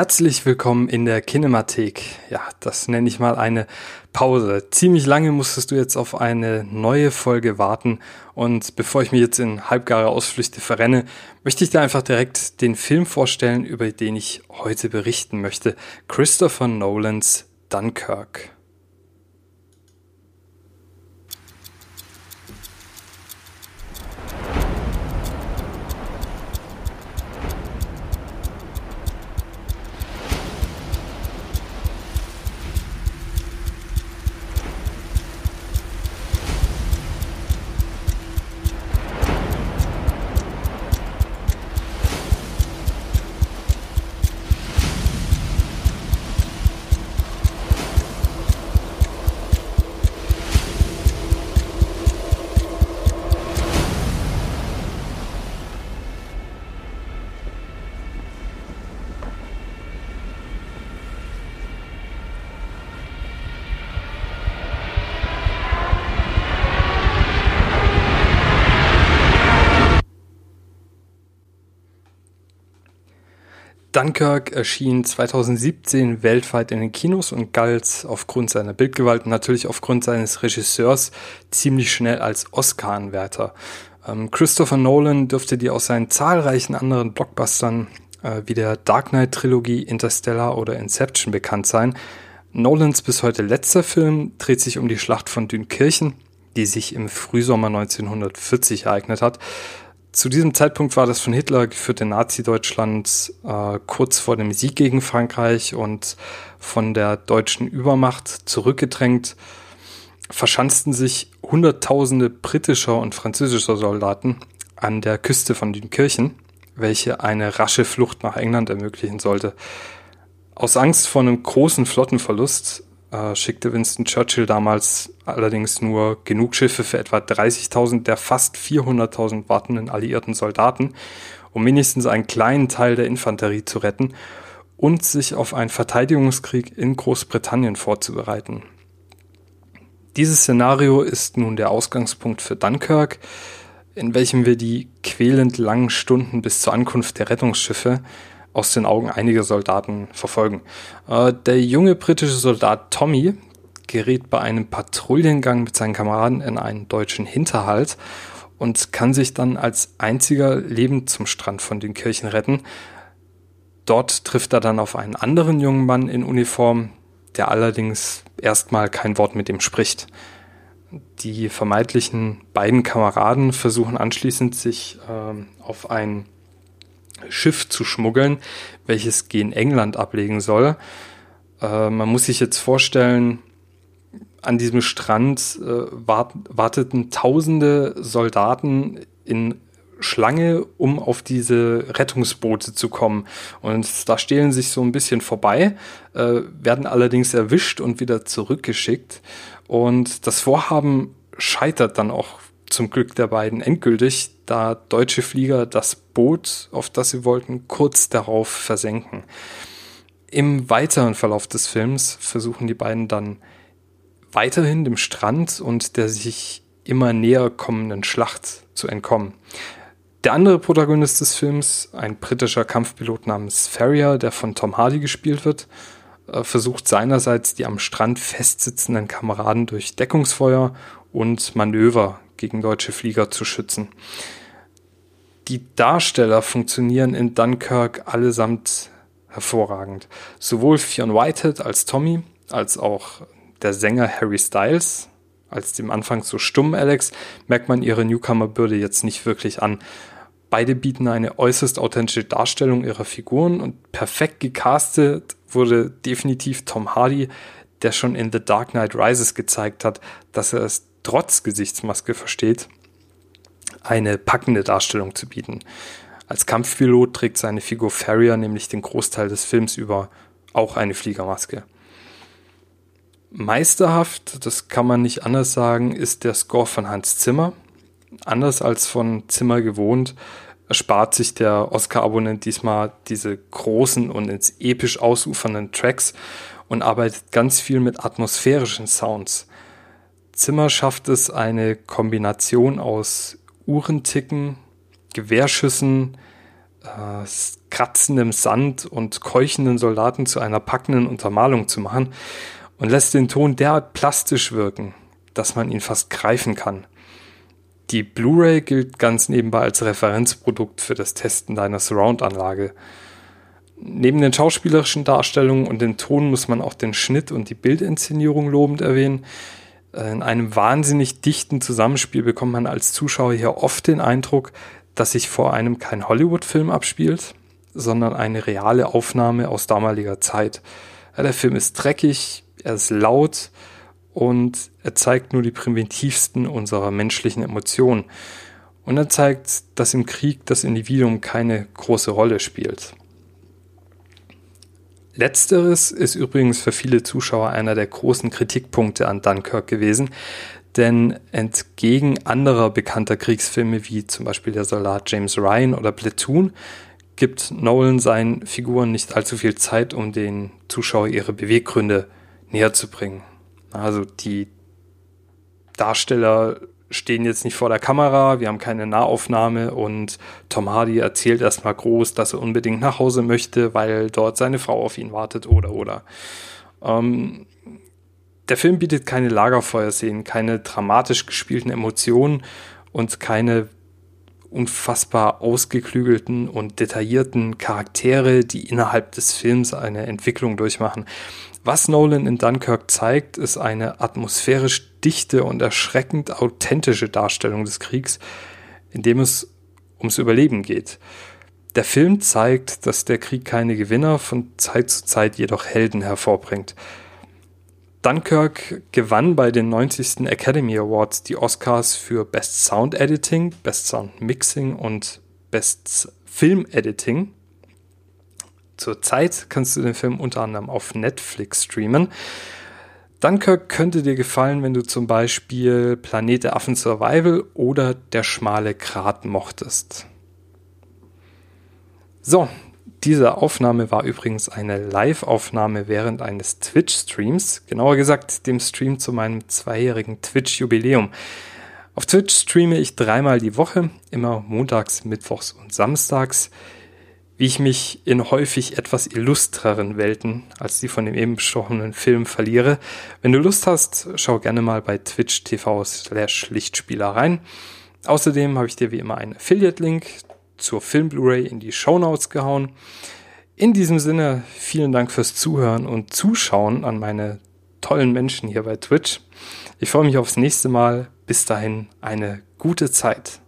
Herzlich willkommen in der Kinemathek. Ja, das nenne ich mal eine Pause. Ziemlich lange musstest du jetzt auf eine neue Folge warten und bevor ich mir jetzt in halbgare Ausflüchte verrenne, möchte ich dir einfach direkt den Film vorstellen, über den ich heute berichten möchte. Christopher Nolans Dunkirk. Dunkirk erschien 2017 weltweit in den Kinos und galt aufgrund seiner Bildgewalt und natürlich aufgrund seines Regisseurs ziemlich schnell als Oscar-Anwärter. Ähm, Christopher Nolan dürfte dir aus seinen zahlreichen anderen Blockbustern äh, wie der Dark Knight-Trilogie, Interstellar oder Inception bekannt sein. Nolans bis heute letzter Film dreht sich um die Schlacht von Dünkirchen, die sich im Frühsommer 1940 ereignet hat. Zu diesem Zeitpunkt war das von Hitler geführte Nazi-Deutschland äh, kurz vor dem Sieg gegen Frankreich und von der deutschen Übermacht zurückgedrängt, verschanzten sich Hunderttausende britischer und französischer Soldaten an der Küste von Dünkirchen, welche eine rasche Flucht nach England ermöglichen sollte. Aus Angst vor einem großen Flottenverlust äh, schickte Winston Churchill damals allerdings nur genug Schiffe für etwa 30.000 der fast 400.000 wartenden alliierten Soldaten, um wenigstens einen kleinen Teil der Infanterie zu retten und sich auf einen Verteidigungskrieg in Großbritannien vorzubereiten. Dieses Szenario ist nun der Ausgangspunkt für Dunkirk, in welchem wir die quälend langen Stunden bis zur Ankunft der Rettungsschiffe aus den Augen einiger Soldaten verfolgen. Äh, der junge britische Soldat Tommy gerät bei einem Patrouillengang mit seinen Kameraden in einen deutschen Hinterhalt und kann sich dann als einziger lebend zum Strand von den Kirchen retten. Dort trifft er dann auf einen anderen jungen Mann in Uniform, der allerdings erstmal kein Wort mit ihm spricht. Die vermeintlichen beiden Kameraden versuchen anschließend sich äh, auf ein Schiff zu schmuggeln, welches gen England ablegen soll. Äh, man muss sich jetzt vorstellen, an diesem Strand äh, wart, warteten tausende Soldaten in Schlange, um auf diese Rettungsboote zu kommen. Und da stehlen sich so ein bisschen vorbei, äh, werden allerdings erwischt und wieder zurückgeschickt. Und das Vorhaben scheitert dann auch zum Glück der beiden endgültig, da deutsche Flieger das Boot, auf das sie wollten, kurz darauf versenken. Im weiteren Verlauf des Films versuchen die beiden dann weiterhin dem Strand und der sich immer näher kommenden Schlacht zu entkommen. Der andere Protagonist des Films, ein britischer Kampfpilot namens Ferrier, der von Tom Hardy gespielt wird, äh, versucht seinerseits die am Strand festsitzenden Kameraden durch Deckungsfeuer und Manöver gegen deutsche Flieger zu schützen. Die Darsteller funktionieren in Dunkirk allesamt hervorragend. Sowohl Fionn Whitehead als Tommy, als auch der Sänger Harry Styles, als dem Anfang so stumm Alex, merkt man ihre Newcomer-Bürde jetzt nicht wirklich an. Beide bieten eine äußerst authentische Darstellung ihrer Figuren und perfekt gecastet wurde definitiv Tom Hardy, der schon in The Dark Knight Rises gezeigt hat, dass er es trotz Gesichtsmaske versteht, eine packende Darstellung zu bieten. Als Kampfpilot trägt seine Figur Farrier nämlich den Großteil des Films über auch eine Fliegermaske. Meisterhaft, das kann man nicht anders sagen, ist der Score von Hans Zimmer. Anders als von Zimmer gewohnt, erspart sich der Oscar-Abonnent diesmal diese großen und ins episch ausufernden Tracks und arbeitet ganz viel mit atmosphärischen Sounds. Zimmer schafft es, eine Kombination aus Uhrenticken, Gewehrschüssen, äh, kratzendem Sand und keuchenden Soldaten zu einer packenden Untermalung zu machen und lässt den Ton derart plastisch wirken, dass man ihn fast greifen kann. Die Blu-ray gilt ganz nebenbei als Referenzprodukt für das Testen deiner Surround-Anlage. Neben den schauspielerischen Darstellungen und dem Ton muss man auch den Schnitt und die Bildinszenierung lobend erwähnen. In einem wahnsinnig dichten Zusammenspiel bekommt man als Zuschauer hier oft den Eindruck, dass sich vor einem kein Hollywood-Film abspielt, sondern eine reale Aufnahme aus damaliger Zeit. der Film ist dreckig, er ist laut und er zeigt nur die primitivsten unserer menschlichen Emotionen. Und er zeigt, dass im Krieg das Individuum keine große Rolle spielt. Letzteres ist übrigens für viele Zuschauer einer der großen Kritikpunkte an Dunkirk gewesen, denn entgegen anderer bekannter Kriegsfilme wie zum Beispiel der Soldat James Ryan oder Platoon gibt Nolan seinen Figuren nicht allzu viel Zeit, um den Zuschauer ihre Beweggründe näher zu bringen. Also die Darsteller stehen jetzt nicht vor der Kamera, wir haben keine Nahaufnahme und Tom Hardy erzählt erstmal groß, dass er unbedingt nach Hause möchte, weil dort seine Frau auf ihn wartet oder oder. Ähm, der Film bietet keine Lagerfeuerszenen, keine dramatisch gespielten Emotionen und keine unfassbar ausgeklügelten und detaillierten Charaktere, die innerhalb des Films eine Entwicklung durchmachen. Was Nolan in Dunkirk zeigt, ist eine atmosphärisch dichte und erschreckend authentische Darstellung des Kriegs, in dem es ums Überleben geht. Der Film zeigt, dass der Krieg keine Gewinner, von Zeit zu Zeit jedoch Helden hervorbringt. Dunkirk gewann bei den 90. Academy Awards die Oscars für Best Sound Editing, Best Sound Mixing und Best Film Editing. Zurzeit kannst du den Film unter anderem auf Netflix streamen. Dunkirk könnte dir gefallen, wenn du zum Beispiel Planet der Affen Survival oder Der schmale Grat mochtest. So, diese Aufnahme war übrigens eine Live-Aufnahme während eines Twitch-Streams, genauer gesagt dem Stream zu meinem zweijährigen Twitch-Jubiläum. Auf Twitch streame ich dreimal die Woche, immer montags, mittwochs und samstags, wie ich mich in häufig etwas illustreren Welten als die von dem eben besprochenen Film verliere. Wenn du Lust hast, schau gerne mal bei Twitch TV slash Lichtspieler rein. Außerdem habe ich dir wie immer einen Affiliate-Link zur Film Blu-ray in die Show Notes gehauen. In diesem Sinne, vielen Dank fürs Zuhören und Zuschauen an meine tollen Menschen hier bei Twitch. Ich freue mich aufs nächste Mal. Bis dahin eine gute Zeit.